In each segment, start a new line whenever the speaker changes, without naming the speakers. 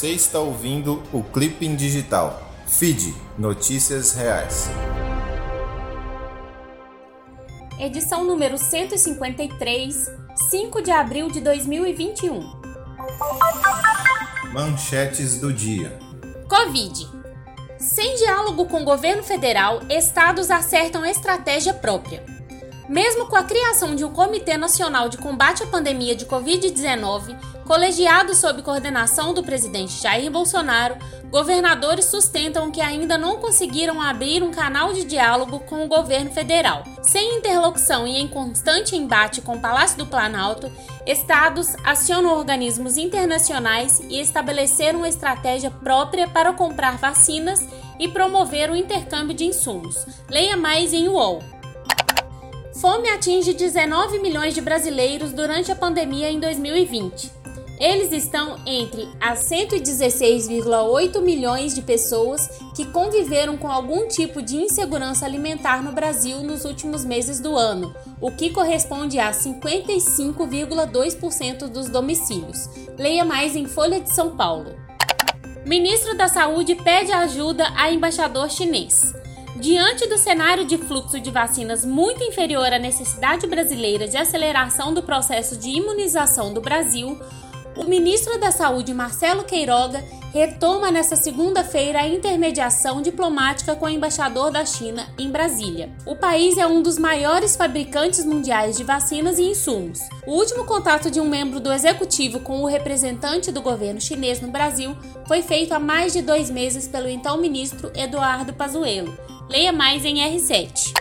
Você está ouvindo o Clipping Digital. Feed Notícias Reais.
Edição número 153, 5 de abril de 2021.
Manchetes do dia.
Covid. Sem diálogo com o governo federal, estados acertam estratégia própria. Mesmo com a criação de um Comitê Nacional de Combate à Pandemia de Covid-19, colegiado sob coordenação do presidente Jair Bolsonaro, governadores sustentam que ainda não conseguiram abrir um canal de diálogo com o governo federal. Sem interlocução e em constante embate com o Palácio do Planalto, estados acionam organismos internacionais e estabeleceram uma estratégia própria para comprar vacinas e promover o intercâmbio de insumos. Leia mais em UOL. Fome atinge 19 milhões de brasileiros durante a pandemia em 2020. Eles estão entre as 116,8 milhões de pessoas que conviveram com algum tipo de insegurança alimentar no Brasil nos últimos meses do ano, o que corresponde a 55,2% dos domicílios. Leia mais em Folha de São Paulo. Ministro da Saúde pede ajuda a embaixador chinês. Diante do cenário de fluxo de vacinas muito inferior à necessidade brasileira de aceleração do processo de imunização do Brasil, o ministro da Saúde, Marcelo Queiroga, retoma nesta segunda-feira a intermediação diplomática com o embaixador da China em Brasília. O país é um dos maiores fabricantes mundiais de vacinas e insumos. O último contato de um membro do executivo com o representante do governo chinês no Brasil foi feito há mais de dois meses pelo então ministro Eduardo Pazuello. Leia mais em R7.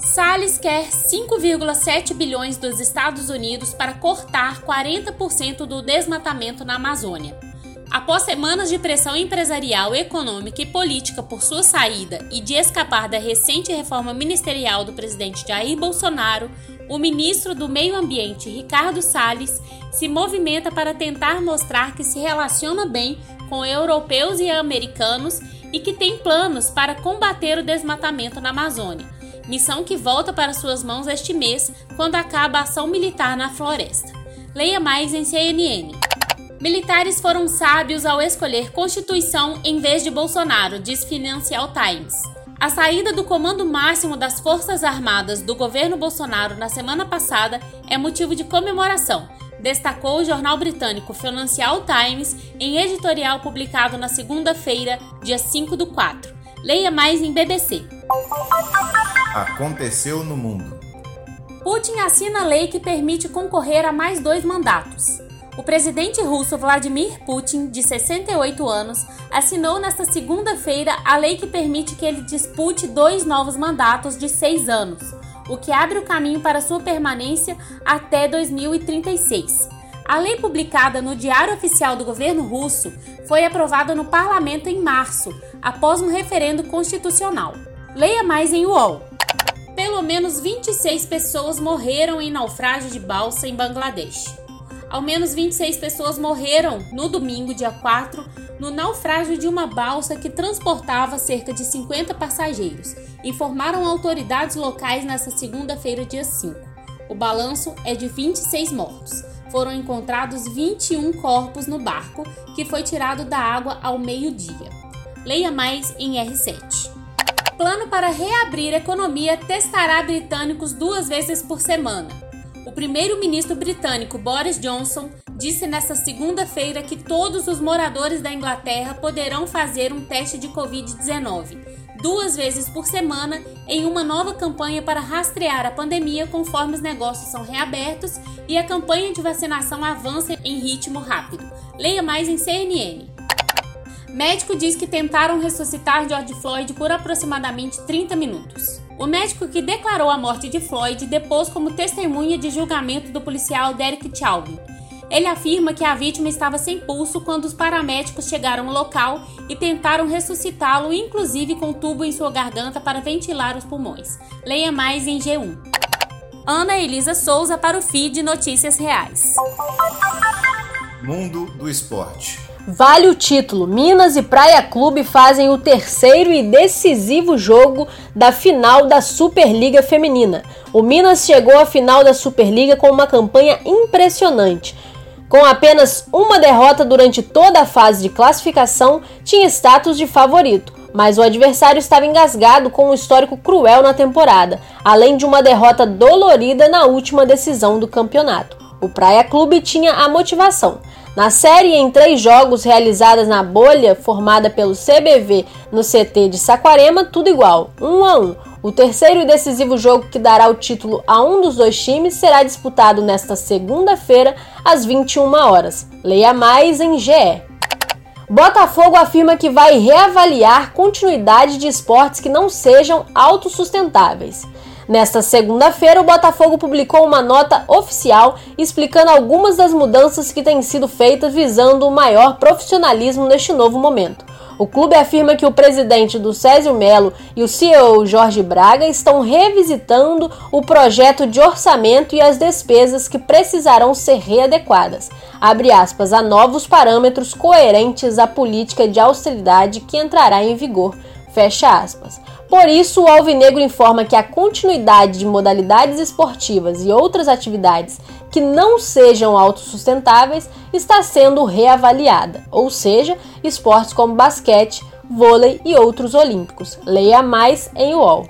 Salles quer 5,7 bilhões dos Estados Unidos para cortar 40% do desmatamento na Amazônia. Após semanas de pressão empresarial, econômica e política por sua saída e de escapar da recente reforma ministerial do presidente Jair Bolsonaro, o ministro do Meio Ambiente, Ricardo Salles, se movimenta para tentar mostrar que se relaciona bem com europeus e americanos e que tem planos para combater o desmatamento na Amazônia, missão que volta para suas mãos este mês, quando acaba a ação militar na floresta. Leia mais em CNN. Militares foram sábios ao escolher Constituição em vez de Bolsonaro, diz Financial Times. A saída do comando máximo das Forças Armadas do governo Bolsonaro na semana passada é motivo de comemoração, destacou o jornal britânico Financial Times em editorial publicado na segunda-feira, dia 5 do 4. Leia mais em BBC.
Aconteceu no mundo.
Putin assina lei que permite concorrer a mais dois mandatos. O presidente russo Vladimir Putin, de 68 anos, assinou nesta segunda-feira a lei que permite que ele dispute dois novos mandatos de seis anos o que abre o caminho para sua permanência até 2036. A lei publicada no Diário Oficial do Governo Russo foi aprovada no parlamento em março, após um referendo constitucional. Leia mais em UOL. Pelo menos 26 pessoas morreram em naufrágio de balsa em Bangladesh. Ao menos 26 pessoas morreram no domingo, dia 4, no naufrágio de uma balsa que transportava cerca de 50 passageiros, informaram autoridades locais nesta segunda-feira, dia 5. O balanço é de 26 mortos. Foram encontrados 21 corpos no barco, que foi tirado da água ao meio-dia. Leia mais em R7. Plano para reabrir economia testará britânicos duas vezes por semana. O primeiro-ministro britânico Boris Johnson disse nesta segunda-feira que todos os moradores da Inglaterra poderão fazer um teste de Covid-19 duas vezes por semana em uma nova campanha para rastrear a pandemia conforme os negócios são reabertos e a campanha de vacinação avança em ritmo rápido. Leia mais em CNN. Médico diz que tentaram ressuscitar George Floyd por aproximadamente 30 minutos. O médico que declarou a morte de Floyd depôs como testemunha de julgamento do policial Derek Chauvin. Ele afirma que a vítima estava sem pulso quando os paramédicos chegaram ao local e tentaram ressuscitá-lo, inclusive com tubo em sua garganta para ventilar os pulmões. Leia mais em G1. Ana Elisa Souza para o feed Notícias Reais.
Mundo do Esporte.
Vale o título. Minas e Praia Clube fazem o terceiro e decisivo jogo da final da Superliga Feminina. O Minas chegou à final da Superliga com uma campanha impressionante. Com apenas uma derrota durante toda a fase de classificação, tinha status de favorito, mas o adversário estava engasgado com um histórico cruel na temporada, além de uma derrota dolorida na última decisão do campeonato. O Praia Clube tinha a motivação. Na série em três jogos realizadas na bolha formada pelo CBV no CT de Saquarema, tudo igual, 1 um a 1. Um. O terceiro e decisivo jogo que dará o título a um dos dois times será disputado nesta segunda-feira, às 21 horas. Leia mais em GE. Botafogo afirma que vai reavaliar continuidade de esportes que não sejam autossustentáveis. Nesta segunda-feira, o Botafogo publicou uma nota oficial explicando algumas das mudanças que têm sido feitas visando o maior profissionalismo neste novo momento. O clube afirma que o presidente do Césio Melo e o CEO Jorge Braga estão revisitando o projeto de orçamento e as despesas que precisarão ser readequadas, abre aspas, a novos parâmetros coerentes à política de austeridade que entrará em vigor, fecha aspas. Por isso, o Alvinegro informa que a continuidade de modalidades esportivas e outras atividades que não sejam autossustentáveis está sendo reavaliada, ou seja, esportes como basquete, vôlei e outros olímpicos. Leia mais em UOL.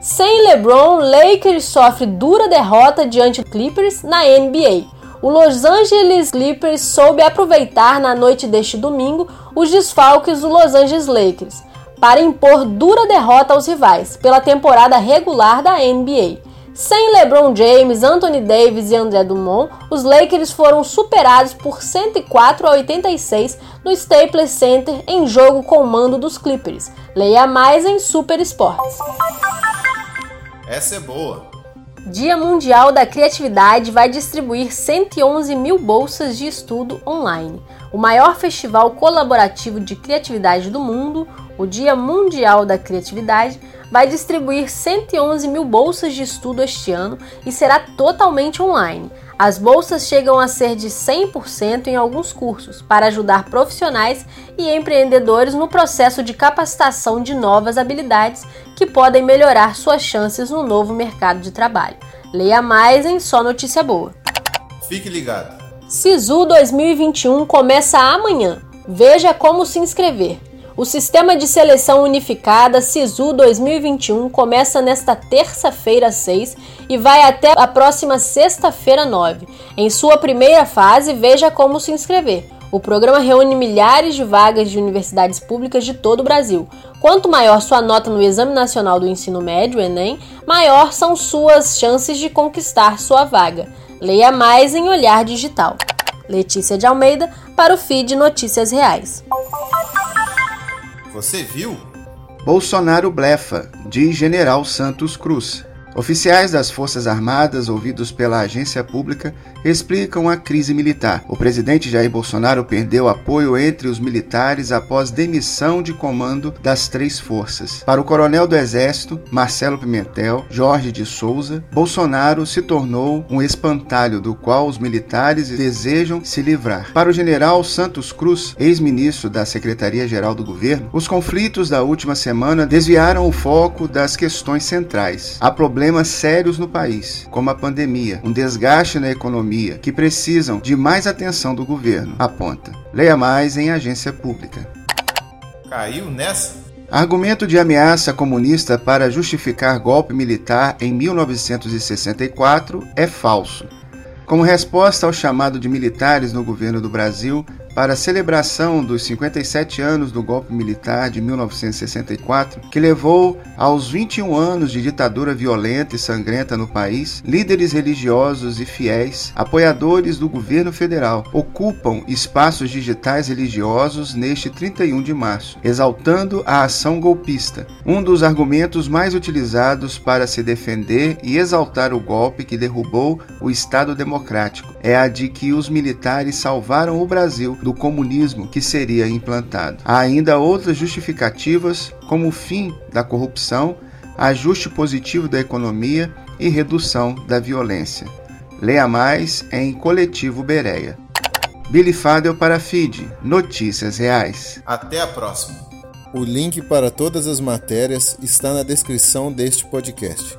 Sem LeBron, Lakers sofre dura derrota diante do Clippers na NBA. O Los Angeles Clippers soube aproveitar na noite deste domingo os desfalques do Los Angeles Lakers para impor dura derrota aos rivais pela temporada regular da NBA. Sem LeBron James, Anthony Davis e André Drummond, os Lakers foram superados por 104 a 86 no Staples Center em jogo com o mando dos Clippers. Leia mais em Super Esportes.
Essa é boa.
Dia Mundial da Criatividade vai distribuir 111 mil bolsas de estudo online. O maior festival colaborativo de criatividade do mundo, o Dia Mundial da Criatividade, vai distribuir 111 mil bolsas de estudo este ano e será totalmente online. As bolsas chegam a ser de 100% em alguns cursos, para ajudar profissionais e empreendedores no processo de capacitação de novas habilidades que podem melhorar suas chances no novo mercado de trabalho. Leia mais em Só Notícia Boa.
Fique ligado.
Sisu 2021 começa amanhã. Veja como se inscrever. O Sistema de Seleção Unificada SISU 2021 começa nesta terça-feira 6 e vai até a próxima sexta-feira 9. Em sua primeira fase, veja como se inscrever. O programa reúne milhares de vagas de universidades públicas de todo o Brasil. Quanto maior sua nota no Exame Nacional do Ensino Médio, Enem, maior são suas chances de conquistar sua vaga. Leia mais em Olhar Digital. Letícia de Almeida para o feed Notícias Reais.
Você viu?
Bolsonaro blefa, diz General Santos Cruz. Oficiais das Forças Armadas, ouvidos pela agência pública, explicam a crise militar. O presidente Jair Bolsonaro perdeu apoio entre os militares após demissão de comando das três forças. Para o coronel do Exército, Marcelo Pimentel, Jorge de Souza, Bolsonaro se tornou um espantalho do qual os militares desejam se livrar. Para o general Santos Cruz, ex-ministro da Secretaria-Geral do Governo, os conflitos da última semana desviaram o foco das questões centrais. Há problemas problemas sérios no país, como a pandemia, um desgaste na economia, que precisam de mais atenção do governo, aponta. Leia mais em agência pública.
Caiu nessa?
Argumento de ameaça comunista para justificar golpe militar em 1964 é falso. Como resposta ao chamado de militares no governo do Brasil para a celebração dos 57 anos do golpe militar de 1964, que levou aos 21 anos de ditadura violenta e sangrenta no país, líderes religiosos e fiéis, apoiadores do governo federal, ocupam espaços digitais religiosos neste 31 de março, exaltando a ação golpista, um dos argumentos mais utilizados para se defender e exaltar o golpe que derrubou o Estado democrático. É a de que os militares salvaram o Brasil do comunismo que seria implantado. Há ainda outras justificativas, como o fim da corrupção, ajuste positivo da economia e redução da violência. Leia mais em Coletivo Bereia. Billy Fadel para Feed, Notícias Reais.
Até a próxima.
O link para todas as matérias está na descrição deste podcast.